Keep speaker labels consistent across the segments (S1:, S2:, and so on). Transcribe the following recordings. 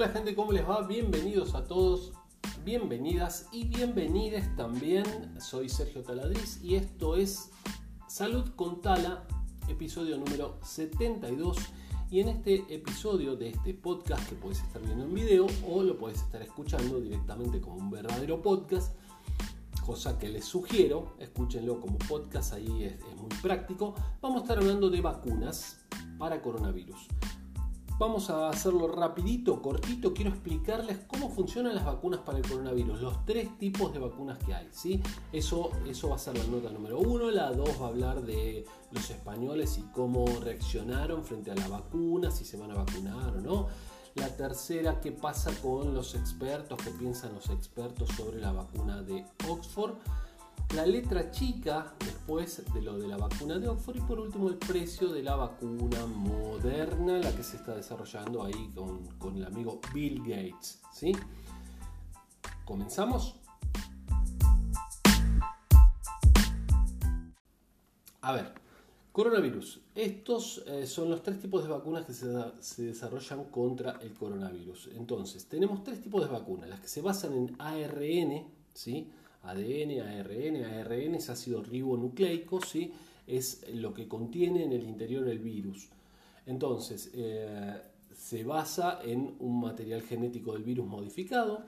S1: Hola gente, ¿cómo les va? Bienvenidos a todos, bienvenidas y bienvenides también. Soy Sergio Taladriz y esto es Salud con Tala, episodio número 72. Y en este episodio de este podcast que puedes estar viendo en video o lo puedes estar escuchando directamente como un verdadero podcast, cosa que les sugiero, escúchenlo como podcast, ahí es, es muy práctico. Vamos a estar hablando de vacunas para coronavirus. Vamos a hacerlo rapidito, cortito. Quiero explicarles cómo funcionan las vacunas para el coronavirus. Los tres tipos de vacunas que hay. ¿sí? Eso, eso va a ser la nota número uno. La dos va a hablar de los españoles y cómo reaccionaron frente a la vacuna, si se van a vacunar o no. La tercera, qué pasa con los expertos, qué piensan los expertos sobre la vacuna de Oxford la letra chica después de lo de la vacuna de Oxford y por último el precio de la vacuna moderna, la que se está desarrollando ahí con, el amigo Bill Gates. ¿sí? ¿Comenzamos? A ver, coronavirus. Estos eh, son los tres tipos de vacunas que se, se, desarrollan contra el coronavirus. Entonces, tenemos tres tipos de vacunas, las que se basan en ARN, ¿sí? ADN, ARN, ARN es ácido ribonucleico, ¿sí? es lo que contiene en el interior el virus. Entonces, eh, se basa en un material genético del virus modificado,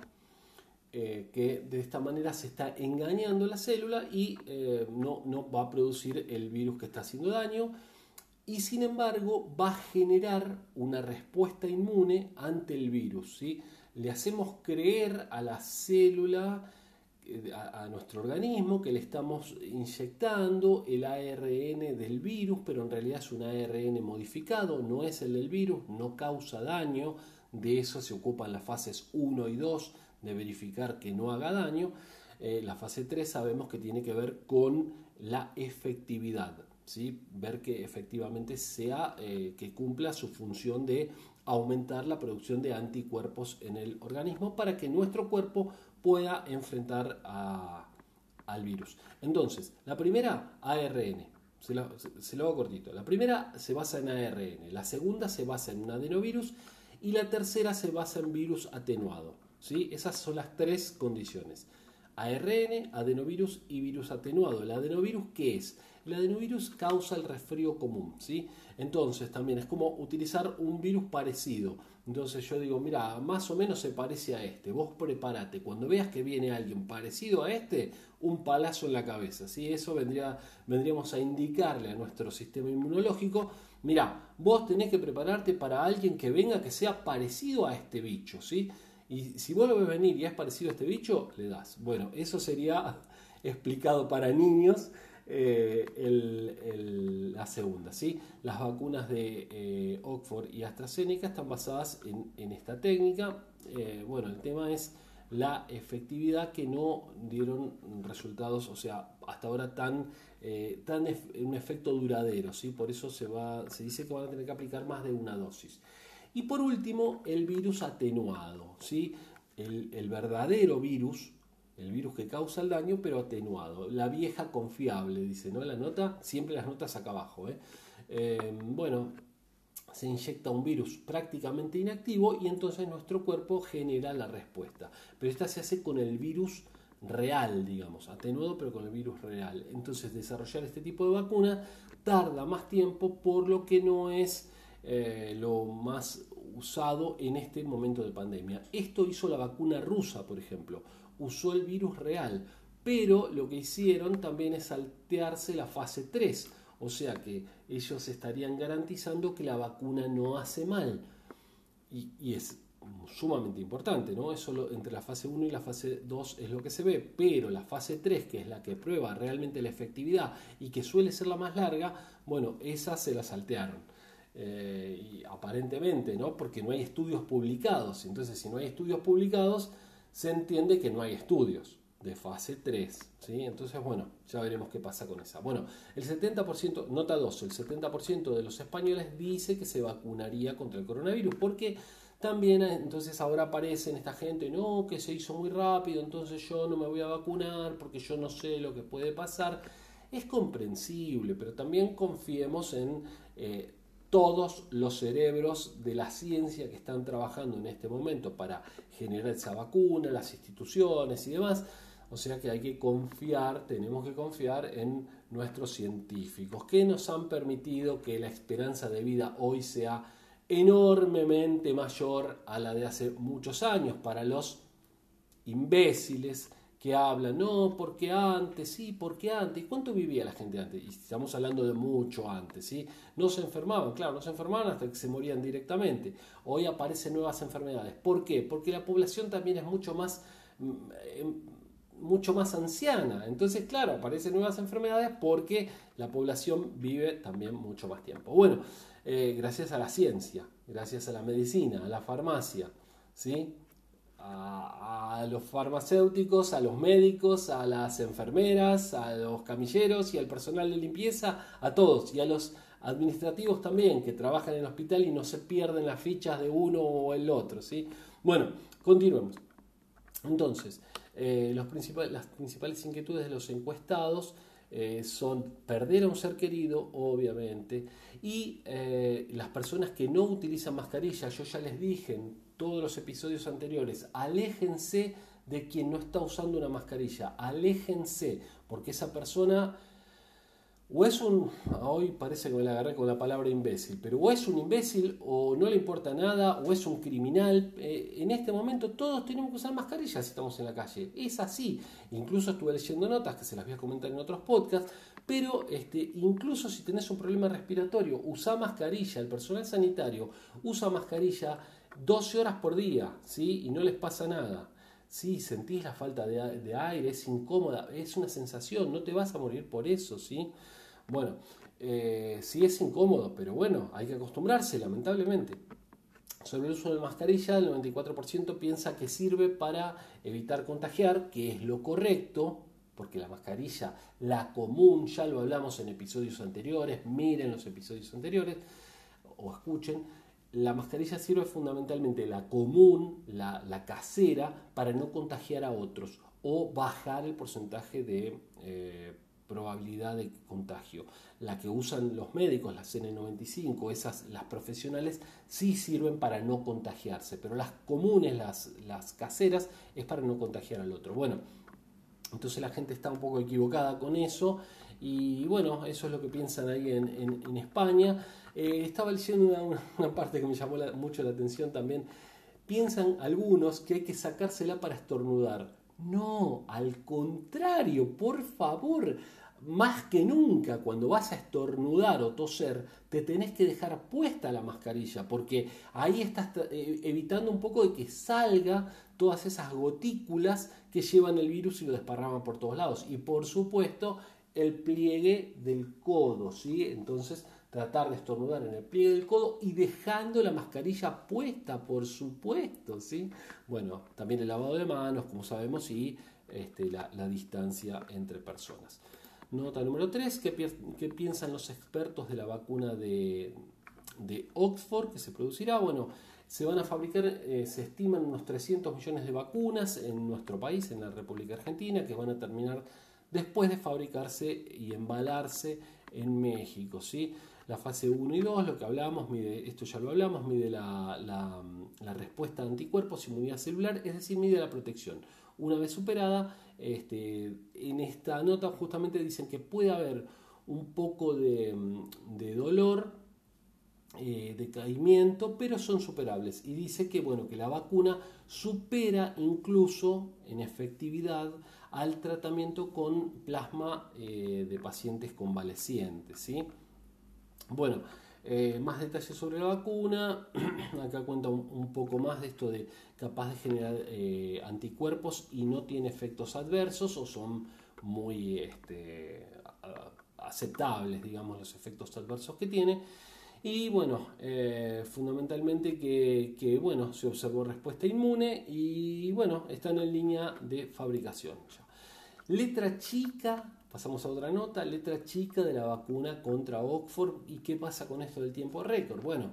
S1: eh, que de esta manera se está engañando la célula y eh, no, no va a producir el virus que está haciendo daño y sin embargo va a generar una respuesta inmune ante el virus. ¿sí? Le hacemos creer a la célula a, nuestro organismo que le estamos inyectando el ARN del virus, pero en realidad es un ARN modificado, no es el del virus, no causa daño, de eso se ocupan las fases 1 y 2 de verificar que no haga daño. Eh, la fase 3 sabemos que tiene que ver con la efectividad, ¿sí? ver que efectivamente sea, eh, que cumpla su función de aumentar la producción de anticuerpos en el organismo para que nuestro cuerpo pueda enfrentar al virus. Entonces, la primera, ARN. Se lo, se lo hago cortito. La primera se basa en ARN, la segunda se basa en un adenovirus y la tercera se basa en virus atenuado. ¿sí? Esas son las tres condiciones. ARN, adenovirus y virus atenuado. ¿El adenovirus qué es? El adenovirus causa el resfrío común, ¿sí? Entonces también es como utilizar un virus parecido. Entonces yo digo, mira, más o menos se parece a este. Vos prepárate. Cuando veas que viene alguien parecido a este, un palazo en la cabeza. ¿sí? Eso vendría, vendríamos a indicarle a nuestro sistema inmunológico, mira, vos tenés que prepararte para alguien que venga que sea parecido a este bicho. ¿sí? Y si vos lo ves venir y es parecido a este bicho, le das. Bueno, eso sería explicado para niños. Eh, la segunda. ¿sí? Las vacunas de eh, Oxford y AstraZeneca están basadas en, esta técnica. Eh, bueno, el tema es la efectividad que no dieron resultados, o sea, hasta ahora tan, tan un efecto duradero, ¿sí? por eso se, va, se dice que van a tener que aplicar más de una dosis. Y por último, el virus atenuado, ¿sí? el, verdadero virus el virus que causa el daño, pero atenuado. La vieja confiable, dice, ¿no? La nota, siempre las notas acá abajo. ¿eh? Em, bueno, se inyecta un virus prácticamente inactivo y entonces nuestro cuerpo genera la respuesta. Pero esta se hace con el virus real, digamos, atenuado pero con el virus real. Entonces desarrollar este tipo de vacuna tarda más tiempo por lo que no es eh, lo más usado en este momento de pandemia. Esto hizo la vacuna rusa, por ejemplo usó el virus real, pero lo que hicieron también es saltearse la fase 3, o sea que ellos estarían garantizando que la vacuna no hace mal. Y, es sumamente importante, ¿no? Eso entre la fase 1 y la fase 2 es lo que se ve, pero la fase 3, que es la que prueba realmente la efectividad y que suele ser la más larga, bueno, esa se la saltearon. Eh, y aparentemente, ¿no? Porque no hay estudios publicados. Entonces, si no hay estudios publicados, se entiende que no hay estudios de fase 3. ¿sí? Entonces, bueno, ya veremos qué pasa con esa. Bueno, el 70%, nota 2, el 70% de los españoles dice que se vacunaría contra el coronavirus, porque también entonces ahora aparecen esta gente, no, que se hizo muy rápido, entonces yo no me voy a vacunar porque yo no sé lo que puede pasar. Es comprensible, pero también confiemos en... Eh, todos los cerebros de la ciencia que están trabajando en este momento para generar esa vacuna, las instituciones y demás. O sea que hay que confiar, tenemos que confiar en nuestros científicos, que nos han permitido que la esperanza de vida hoy sea enormemente mayor a la de hace muchos años para los imbéciles que hablan, no, porque antes, sí, porque antes. ¿Y cuánto vivía la gente antes? Y estamos hablando de mucho antes, ¿sí? No se enfermaban, claro, no se enfermaban hasta que se morían directamente. Hoy aparecen nuevas enfermedades. ¿Por qué? Porque la población también es mucho más, mm, em, mucho más anciana. Entonces, claro, aparecen nuevas enfermedades porque la población vive también mucho más tiempo. Bueno, eh, gracias a la ciencia, gracias a la medicina, a la farmacia, ¿sí? A, los farmacéuticos, a los médicos, a las enfermeras, a los camilleros y al personal de limpieza, a todos y a los administrativos también que trabajan en el hospital y no se pierden las fichas de uno o el otro. ¿sí? Bueno, continuemos. Entonces, eh, los las principales inquietudes de los encuestados eh, son perder a un ser querido, obviamente, y eh, las personas que no utilizan mascarilla, yo ya les dije en todos los episodios anteriores, aléjense de quien no está usando una mascarilla, aléjense, porque esa persona o es un, hoy parece que me la agarré con la palabra imbécil, pero o es un imbécil o no le importa nada o es un criminal. Eh, en este momento todos tenemos que usar mascarillas si estamos en la calle. Es así. Incluso estuve leyendo notas que se las voy a comentar en otros podcasts, pero este, incluso si tenés un problema respiratorio, usa mascarilla. El personal sanitario usa mascarilla 12 horas por día, ¿sí? Y no les pasa nada. Sí, sentís la falta de, de aire, es incómoda, es una sensación, no te vas a morir por eso, ¿sí? Bueno, eh, sí es incómodo, pero bueno, hay que acostumbrarse, lamentablemente. Sobre el uso de mascarilla, el 94% piensa que sirve para evitar contagiar, que es lo correcto, porque la mascarilla, la común, ya lo hablamos en episodios anteriores, miren los episodios anteriores o escuchen, la mascarilla sirve fundamentalmente la común, la, casera, para no contagiar a otros o bajar el porcentaje de eh, probabilidad de contagio. La que usan los médicos, las N95, esas, las profesionales, sí sirven para no contagiarse, pero las comunes, las, las caseras, es para no contagiar al otro. Bueno, entonces la gente está un poco equivocada con eso y bueno, eso es lo que piensan ahí en, España. Eh, estaba leyendo una, una, parte que me llamó mucho la atención también. Piensan algunos que hay que sacársela para estornudar. No, al contrario, por favor, más que nunca cuando vas a estornudar o toser, te tenés que dejar puesta la mascarilla, porque ahí estás eh, evitando un poco de que salga todas esas gotículas que llevan el virus y lo desparraman por todos lados. Y por supuesto, el pliegue del codo, ¿sí? Entonces, tratar de estornudar en el pliegue del codo y dejando la mascarilla puesta, por supuesto, ¿sí? Bueno, también el lavado de manos, como sabemos, y este, la distancia entre personas. Nota número 3, ¿qué, piensan los expertos de la vacuna de, Oxford que se producirá? Bueno, se van a fabricar, eh, se estiman unos 300 millones de vacunas en nuestro país, en la República Argentina, que van a terminar después de fabricarse y embalarse en México. ¿sí? La fase 1 y 2, lo que hablamos, mide, esto ya lo hablamos, mide la, la, respuesta de anticuerpos, inmunidad celular, es decir, mide la protección. Una vez superada, este, en esta nota justamente dicen que puede haber un poco de, dolor, eh, de caimiento, pero son superables. Y dice que, bueno, que la vacuna supera incluso en efectividad al tratamiento con plasma eh, de pacientes convalecientes. ¿sí? Bueno, eh, más detalles sobre la vacuna. Acá cuenta un, poco más de esto de capaz de generar eh, anticuerpos y no tiene efectos adversos o son muy este, aceptables, digamos, los efectos adversos que tiene. Y bueno, eh, fundamentalmente que, bueno, se observó respuesta inmune y bueno, están en línea de fabricación. Letra chica Pasamos a otra nota, letra chica de la vacuna contra Oxford. ¿Y qué pasa con esto del tiempo récord? Bueno,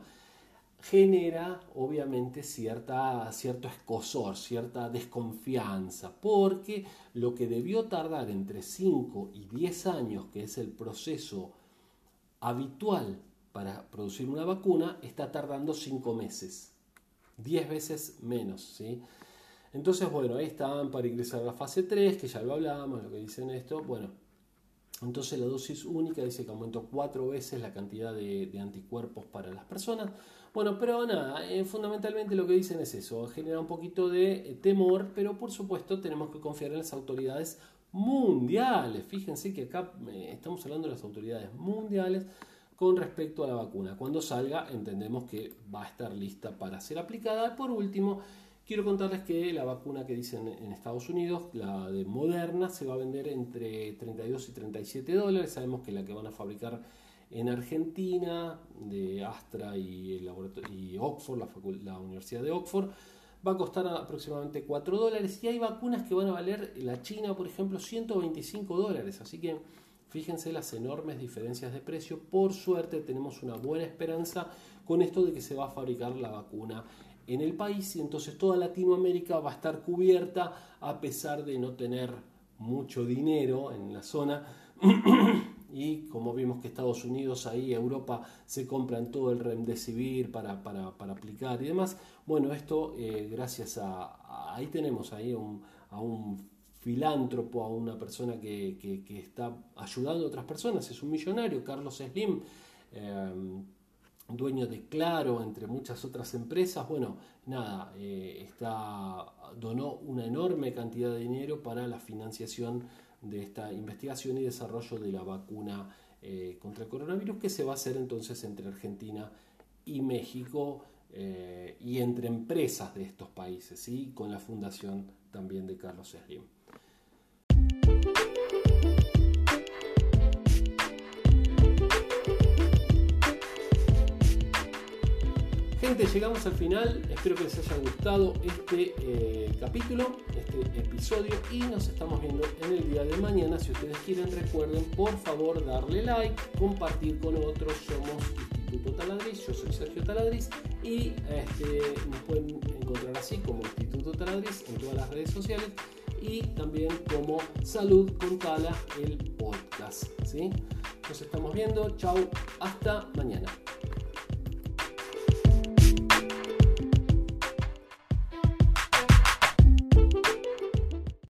S1: genera obviamente cierta, cierto escosor, cierta desconfianza, porque lo que debió tardar entre 5 y 10 años, que es el proceso habitual para producir una vacuna está tardando 5 meses, 10 veces menos. ¿sí? Entonces, bueno, ahí están para ingresar a la fase 3, que ya lo hablamos, lo que dicen esto. Bueno, entonces la dosis única dice que aumentó 4 veces la cantidad de, anticuerpos para las personas. Bueno, pero nada, eh, fundamentalmente lo que dicen es eso, genera un poquito de eh, temor, pero por supuesto tenemos que confiar en las autoridades mundiales. Fíjense que acá eh, estamos hablando de las autoridades mundiales con respecto a la vacuna. Cuando salga entendemos que va a estar lista para ser aplicada. Por último, quiero contarles que la vacuna que dicen en Estados Unidos, la de Moderna, se va a vender entre 32 y 37 dólares. Sabemos que la que van a fabricar en Argentina, de Astra y, el y Oxford, la, la Universidad de Oxford, va a costar aproximadamente 4 dólares y hay vacunas que van a valer, la China por ejemplo, 125 dólares. Así que Fíjense las enormes diferencias de precio. Por suerte tenemos una buena esperanza con esto de que se va a fabricar la vacuna en el país y entonces toda Latinoamérica va a estar cubierta a pesar de no tener mucho dinero en la zona. y como vimos que Estados Unidos ahí, Europa, se compran todo el remdesivir para, para, para aplicar y demás. Bueno, esto eh, gracias a, ahí tenemos ahí a un filántropo, a una persona que, está ayudando a otras personas, es un millonario, Carlos Slim, em, dueño de Claro, entre muchas otras empresas, bueno, nada, eh, está, donó una enorme cantidad de dinero para la financiación de esta investigación y desarrollo de la vacuna eh, contra el coronavirus que se va a hacer entonces entre Argentina y México eh, y entre empresas de estos países, con la fundación también de Carlos Slim. Llegamos al final. Espero que les haya gustado este eh, capítulo, este episodio y nos estamos viendo en el día de mañana. Si ustedes quieren, recuerden por favor darle like, compartir con otros. Somos Instituto Taladriz, yo soy Sergio Taladriz y este, nos pueden encontrar así como Instituto Taladriz en todas las redes sociales y también como Salud con Tala, el podcast. Nos estamos viendo. Chau. Hasta mañana.